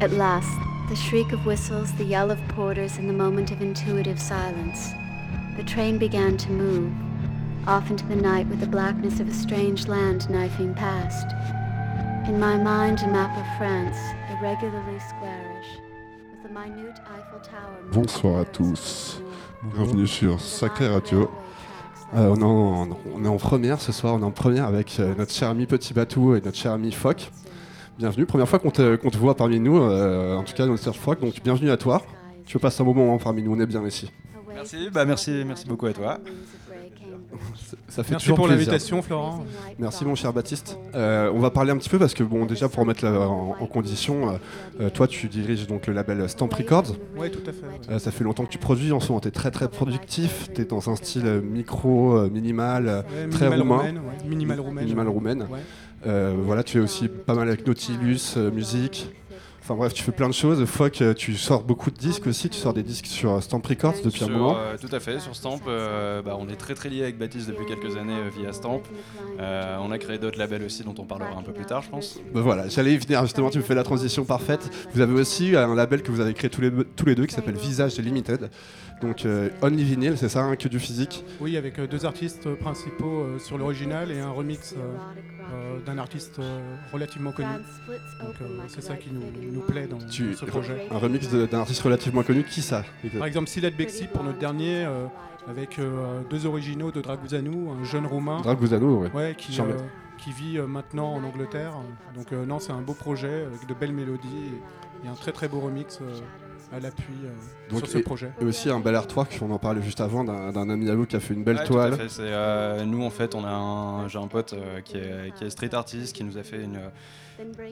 At last, the shriek of whistles, the yell of porters, and the moment of intuitive silence. The train began to move, off into the night with the blackness of a strange land knifing past. In my mind, a map of France, irregularly squarish, with the minute Eiffel Tower. Bonsoir à tous. Bienvenue sur Sacré Radio. Euh, on, est en, on est en première ce soir, on est en première avec euh, notre cher ami Petit Batou et notre cher ami Foc. Bienvenue, première fois qu'on te, voit parmi nous, euh, en tout cas notre cher Foc, donc bienvenue à toi. Tu veux passer un bon moment parmi nous, on est bien ici. Merci, bah merci, merci beaucoup à toi. Ça fait Merci pour l'invitation, Florent. Merci mon cher Baptiste. Euh, on va parler un petit peu parce que bon déjà pour remettre la- en, en condition, euh, toi tu diriges donc le label Stamp Records. Oui, tout à fait. ouais. Euh, ça fait longtemps que tu produis, en ce moment tu es très très productif, tu es dans un style micro, minimal, Ouais, très minimal roumain. roumaine, ouais. Minimal roumaine. Minimal roumaine. Ouais. Euh, voilà, tu fais aussi pas mal avec Nautilus, euh, musique. Enfin bref, tu fais plein de choses. Foc, euh, tu sors beaucoup de disques aussi. Tu sors des disques sur Stamp Records depuis Sur, un moment. euh, tout à fait, sur Stamp, euh, bah, on est très très lié avec Baptiste depuis quelques années euh, via Stamp. On a créé d'autres labels aussi dont on parlera un peu plus tard, je pense. Ben voilà, j'allais y venir justement, tu me fais la transition parfaite. Vous avez aussi un label que vous avez créé tous les, tous les deux qui s'appelle Visage Limited. Donc euh, Only Vinyl, c'est ça, hein, que du physique. Oui, avec euh, deux artistes euh, principaux euh, sur l'original et un remix d'un artiste relativement connu. Donc c'est ça qui nous, nous plaît dans Tu- ce projet. Un remix d'un artiste relativement connu. Qui ça Par exemple, Silat Bexi pour notre dernier, avec deux originaux de Draguzanou, un jeune roumain Draguzano, ouais. ouais, qui, vit maintenant en Angleterre. Donc non, c'est un beau projet avec de belles mélodies et, et un très très beau remix à l'appui euh, Donc, sur ce et- projet. Et aussi un bel artwork, on en parlait juste avant, d'un ami à vous qui a fait une belle Ouais, tout à toile. fait, euh, nous en fait, on a un, j'ai un pote euh, qui, est, qui est street artist qui nous a fait une,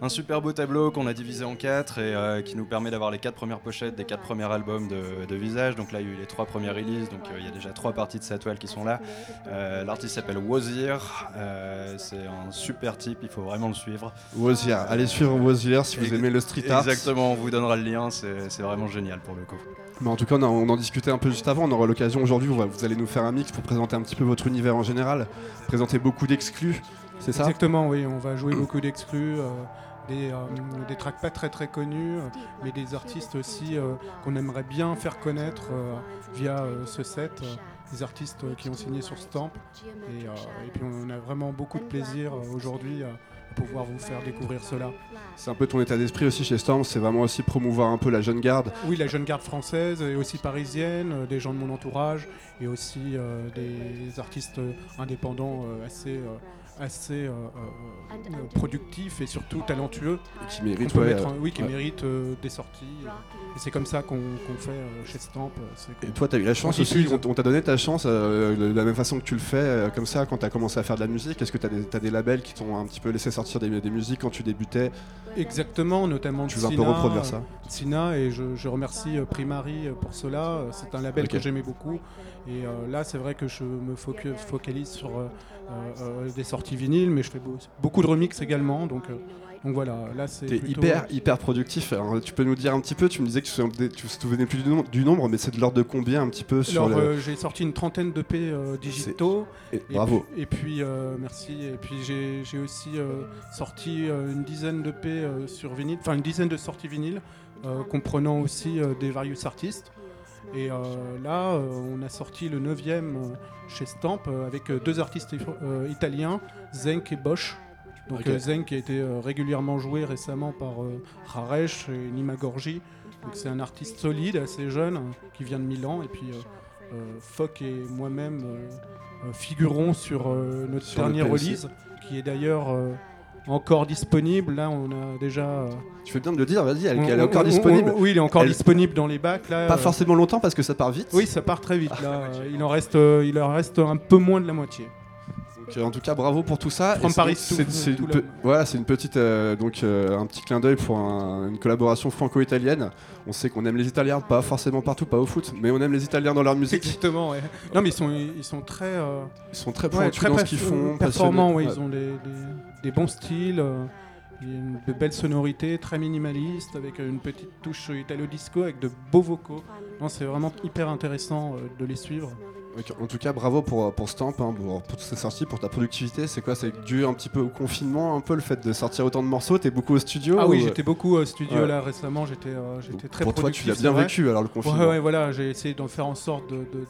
un super beau tableau qu'on a divisé en quatre et euh, qui nous permet d'avoir les quatre premières pochettes des quatre premiers albums de, de Visage. Donc là, il y a eu les trois premières releases, donc euh, il y a déjà trois parties de sa toile qui sont là. Euh, L'artiste s'appelle Wazir, euh, c'est un super type, il faut vraiment le suivre. Wozir. Allez suivre Wozir si vous aimez le street art. Exactement, on vous donnera le lien, c'est vraiment génial pour le coup. Mais en tout cas, on, a- on en discutait un peu juste avant. On aura l'occasion aujourd'hui. Vous allez nous faire un mix pour présenter un petit peu votre univers en général, présenter beaucoup d'exclus. C'est ça Exactement, oui, on va jouer beaucoup d'exclus, euh, des, euh, des tracks pas très très connus, euh, mais des artistes aussi euh, qu'on aimerait bien faire connaître euh, via euh, ce set, euh, des artistes euh, qui ont signé sur Stamp. Et, euh, et puis on a vraiment beaucoup de plaisir euh, aujourd'hui euh, à pouvoir vous faire découvrir cela. C'est un peu ton état d'esprit aussi chez Storm. C'est vraiment aussi promouvoir un peu la jeune garde. Oui, la jeune garde française et aussi parisienne, des gens de mon entourage et aussi euh, des artistes indépendants euh, assez, euh, assez euh, euh, productifs et surtout talentueux. et qui mérite ouais, mettre euh, en- oui, qui ouais. euh, des sorties. euh, et c'est comme ça qu'on fait euh, chez Stamp. Et toi, t'as eu la chance On aussi, on, t'a donné ta chance euh, de la même façon que tu le fais, euh, comme ça, quand t'as commencé à faire de la musique. Est-ce que t'as des, t'as des labels qui t'ont un petit peu laissé sortir des, des musiques quand tu débutais? Exactement, notamment Tu veux un peu reproduire ça Sina, et je, je remercie Primary pour cela. C'est un label que j'aimais beaucoup. Et euh, là, c'est vrai que je me focalise sur euh, des sorties vinyles, mais je fais beau- beaucoup de remix également. Donc, euh, donc voilà, là c'est. T'es plutôt- hyper, hyper productif. Alors, tu peux nous dire un petit peu, tu me disais que tu ne te souvenais plus du, nom- du nombre, mais c'est de l'ordre de combien un petit peu sur Alors, le... euh, j'ai sorti une trentaine de P euh, digitaux. Et- Et bravo. puis- Et puis, euh, merci. Et puis, j'ai j'ai aussi euh, sorti euh, une dizaine de P euh, sur vinyle, enfin une dizaine de sorties vinyles, euh, comprenant aussi euh, des various artistes. Et euh, là, euh, on a sorti le 9 e chez Stamp euh, avec euh, deux artistes euh, italiens, Zenk et Bosch. Donc euh, Zenk a été euh, régulièrement joué récemment par euh, Raresh et Nima Gorgi. Donc c'est un artiste solide, assez jeune, hein, qui vient de Milan. Et puis euh, euh, Fock et moi-même euh, euh, figurons sur euh, notre Sur P aussi. release, qui est d'ailleurs euh, encore disponible. Là, on a déjà. euh, Tu fais bien de le dire, vas-y, elle, est encore on- on- disponible. oui, il est encore Elle- disponible dans les bacs. Là, Pas euh, forcément longtemps parce que ça part vite. Oui, ça part très vite. Là, Euh, il en reste, il en reste un peu moins de la moitié. Donc, en tout cas, bravo pour tout ça. From Paris c'est une, pe- voilà, c'est une petite, euh, donc euh, un petit clin d'œil pour un- une collaboration franco-italienne. On sait qu'on aime les Italiens, pas forcément partout, pas au foot, mais on aime les Italiens dans leur musique. Exactement. Ouais. Non, mais ils sont, ils sont très. euh, Ils sont très Ouais, très dans ce qu'ils font, performants, ouais, ils ont des, des- des bons styles, euh, il y a une, de belles sonorités, très minimalistes, avec une petite touche italo-disco, avec de beaux vocaux. C'est vraiment hyper intéressant euh, de les suivre. En tout cas, bravo pour, pour Stamp, hein, pour, toutes ces sorties, pour ta productivité. C'est quoi C'est dû un petit peu au confinement, un peu le fait de sortir autant de morceaux? T'es beaucoup au studio Ah oui, j'étais beaucoup au studio là récemment. J'étais j'étais très Pour toi, tu l'as bien vécu alors le confinement. Ouais, ouais voilà, j'ai essayé d'en faire en sorte de, euh,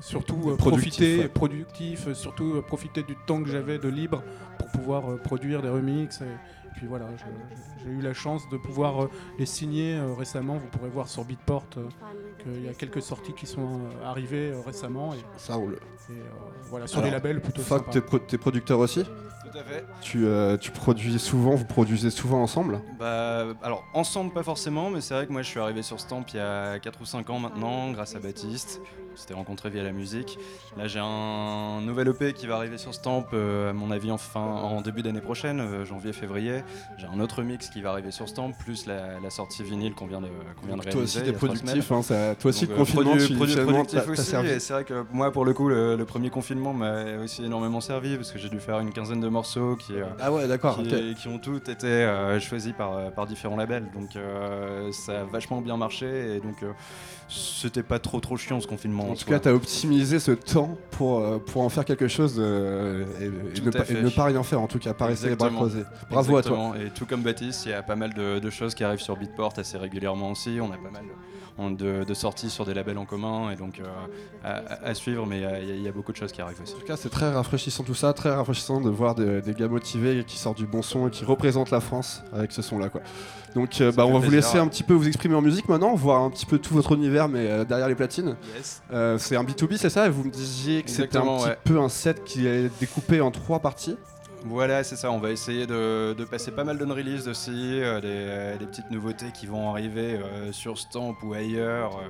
surtout euh, profiter, productif, surtout euh, profiter du temps que j'avais de libre pour pouvoir produire des remixes. Et, puis voilà, j'ai eu la chance de pouvoir les signer récemment. Vous pourrez voir sur Beatport qu'il y a quelques sorties qui sont arrivées récemment. Et, Ça roule. Et, voilà, sur des labels plutôt. Fuck, t'es producteur aussi? Tout à fait. Tu, euh, tu, produis souvent, vous produisez souvent ensemble Bah alors ensemble pas forcément, mais c'est vrai que moi je suis arrivé sur Stamp il y a 4 ou 5 ans maintenant grâce à Baptiste. On s'était rencontré via la musique. Là j'ai un nouvel EP qui va arriver sur Stamp euh, à mon avis en, fin, en début d'année prochaine, euh, janvier-février. J'ai un autre mix qui va arriver sur Stamp, plus la, sortie vinyle qu'on vient de, qu'on vient de réaliser. Toi aussi t'es productif, hein, ça, toi aussi Donc, le confinement tu, productif aussi. Et c'est vrai que moi pour le coup le, le premier confinement m'a aussi énormément servi parce que j'ai dû faire une quinzaine de morceaux qui, euh, ah ouais, d'accord, qui, ont toutes été euh, choisis par, euh, par différents labels. Donc ça a vachement bien marché et donc c'était pas trop trop chiant ce confinement. En, tout cas, tu as optimisé ce temps pour, pour en faire quelque chose et, ne, pas rien faire, en tout cas, pas rester les bras croisés. Bravo à toi. Et tout comme Baptiste, il y a pas mal de, de, choses qui arrivent sur Beatport assez régulièrement aussi. On a pas mal de, sorties sur des labels en commun et donc à, suivre, mais il y, a beaucoup de choses qui arrivent aussi. En tout cas, c'est très rafraîchissant tout ça, très rafraîchissant de voir des, des gars motivés qui sortent du bon son et qui représentent la France avec ce son-là. quoi. Donc, euh, bah, on va vous laisser un petit peu vous exprimer en musique maintenant, voir un petit peu tout votre univers, mais euh, derrière les platines. Euh, c'est un B2B, c'est ça? Et vous me disiez que c'était un petit peu un set qui est découpé en trois parties? Voilà, c'est ça. On va essayer de, passer pas mal de release aussi, des, petites nouveautés qui vont arriver sur Stamp ou ailleurs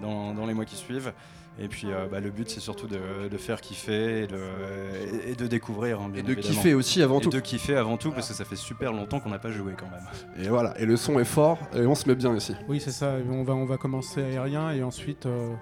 dans, les mois qui suivent. Et puis euh, bah, le but c'est surtout de, faire kiffer et de, découvrir. Hein, et de kiffer aussi avant tout. Et de kiffer avant tout parce que ça fait super longtemps qu'on n'a pas joué quand même. Et voilà, et le son est fort et on se met bien ici. Oui c'est ça, on va, on va commencer aérien et ensuite euh,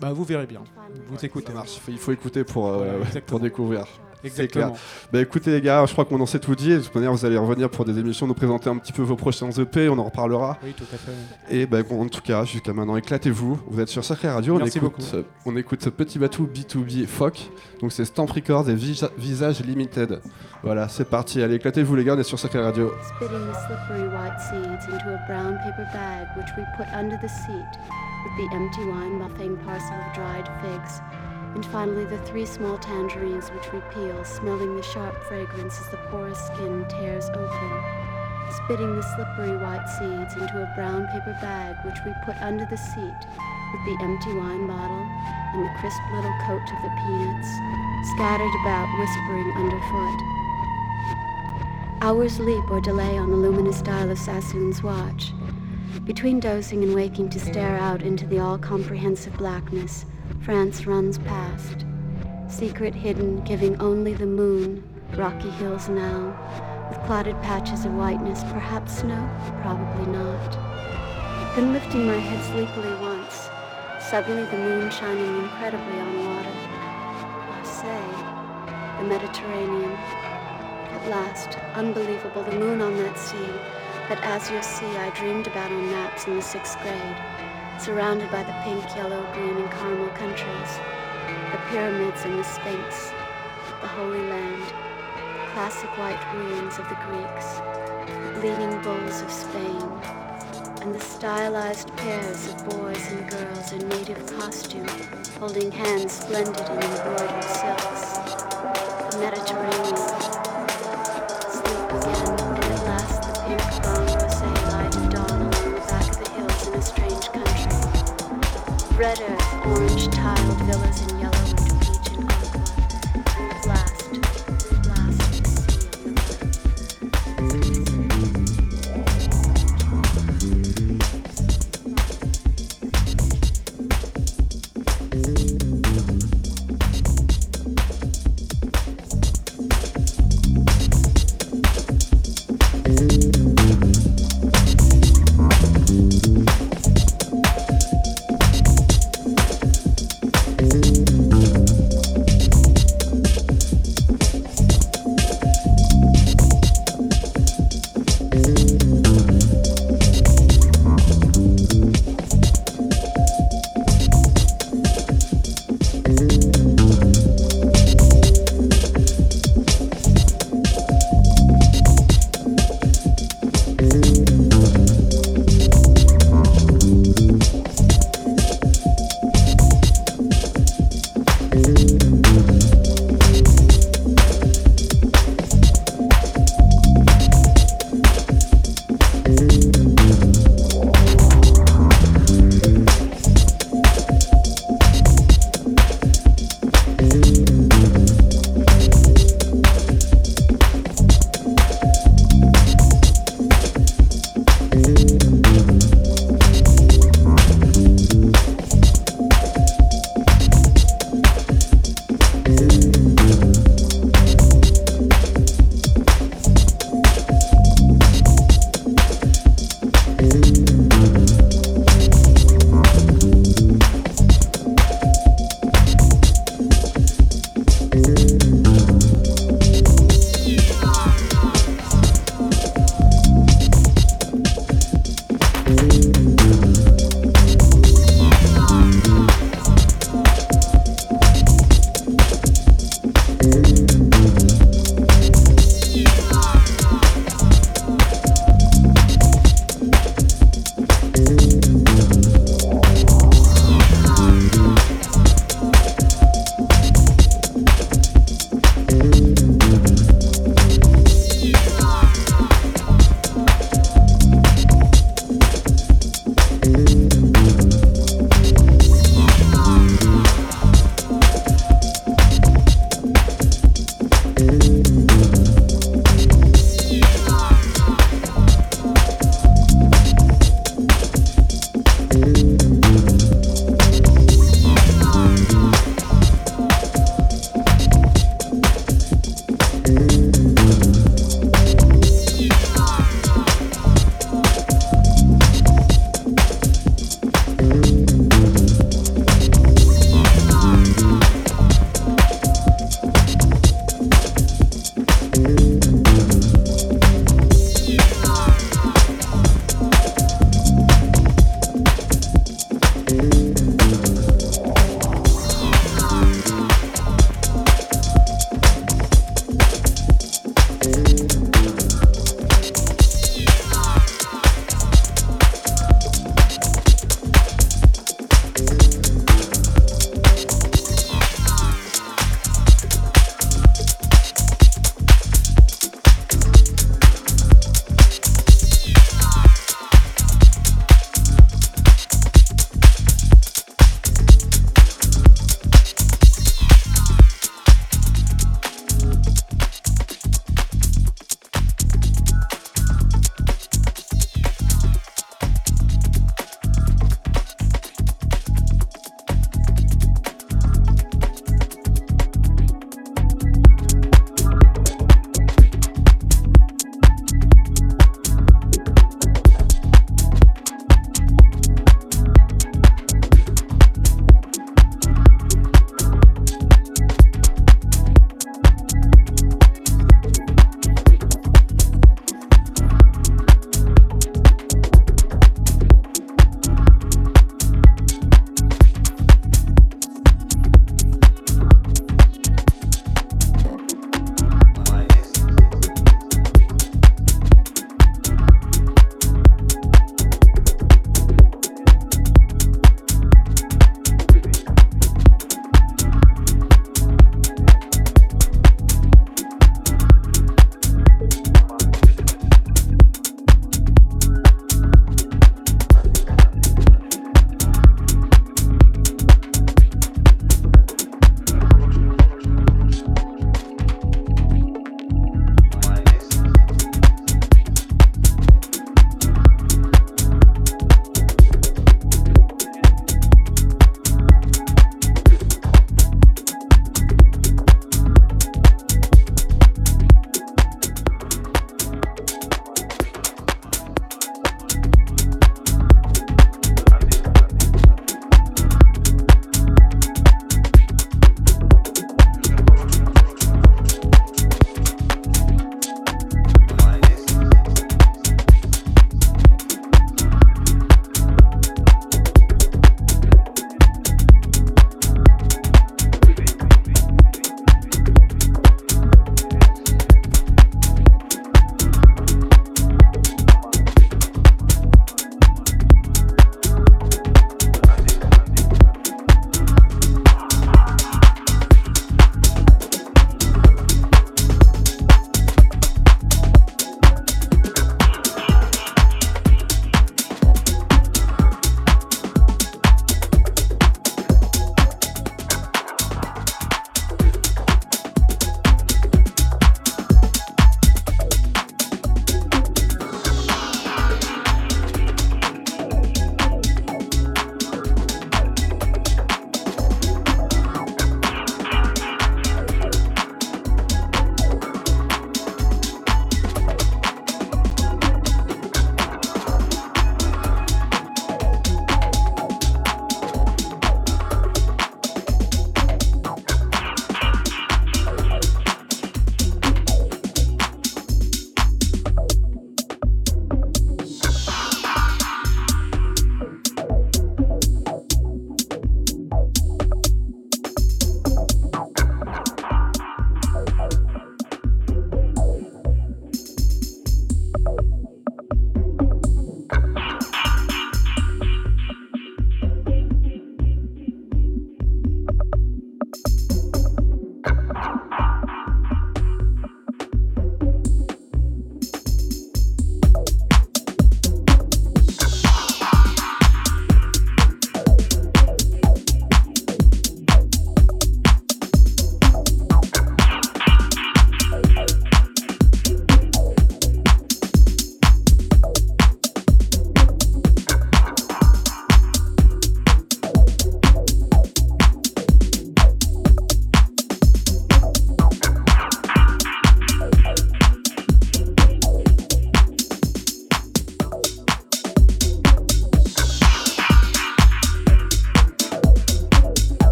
bah, vous verrez bien, vous écoutez. Il faut écouter pour, euh, pour découvrir. Exactement. Bah écoutez les gars, je crois qu'on en sait tout dit. De toute manière, vous allez revenir pour des émissions, nous présenter un petit peu vos prochains EP, on en reparlera. Oui, tout à fait. Et bah, en tout cas, jusqu'à maintenant, éclatez-vous. Vous êtes sur Sacré Radio, Merci on, écoute, beaucoup. on écoute ce petit bateau B2B FOC. Donc c'est Stamp Records et Visage Limited. Voilà, c'est parti. Allez, éclatez-vous les gars, on est sur Sacré Radio. Spitting the slippery white seeds into a brown paper bag which we put under the seat with the empty wine parcel of dried figs. And finally, the three small tangerines which we peel, smelling the sharp fragrance as the porous skin tears open. Spitting the slippery white seeds into a brown paper bag which we put under the seat with the empty wine bottle and the crisp little coat of the peanuts, scattered about whispering underfoot. Hours leap or delay on the luminous dial of Sassoon's watch. Between dozing and waking to stare out into the all comprehensive blackness, France runs past. Secret hidden, giving only the moon, rocky hills now, with clotted patches of whiteness, perhaps snow, probably not. Then lifting my head sleepily once, suddenly the moon shining incredibly on water. I say, the Mediterranean. At last, unbelievable, the moon on that sea that, as you'll see, I dreamed about on maps in the sixth grade surrounded by the pink, yellow, green, and caramel countries, the pyramids and the Sphinx, the Holy Land, the classic white ruins of the Greeks, the bleeding bulls of Spain, and the stylized pairs of boys and girls in native costume, holding hands splendid in embroidered silks. The Mediterranean, red earth, orange tiled villas in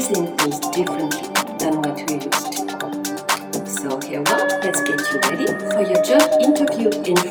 phrasing things differently than what we used to. So here we go. Let's get you ready for your job interview in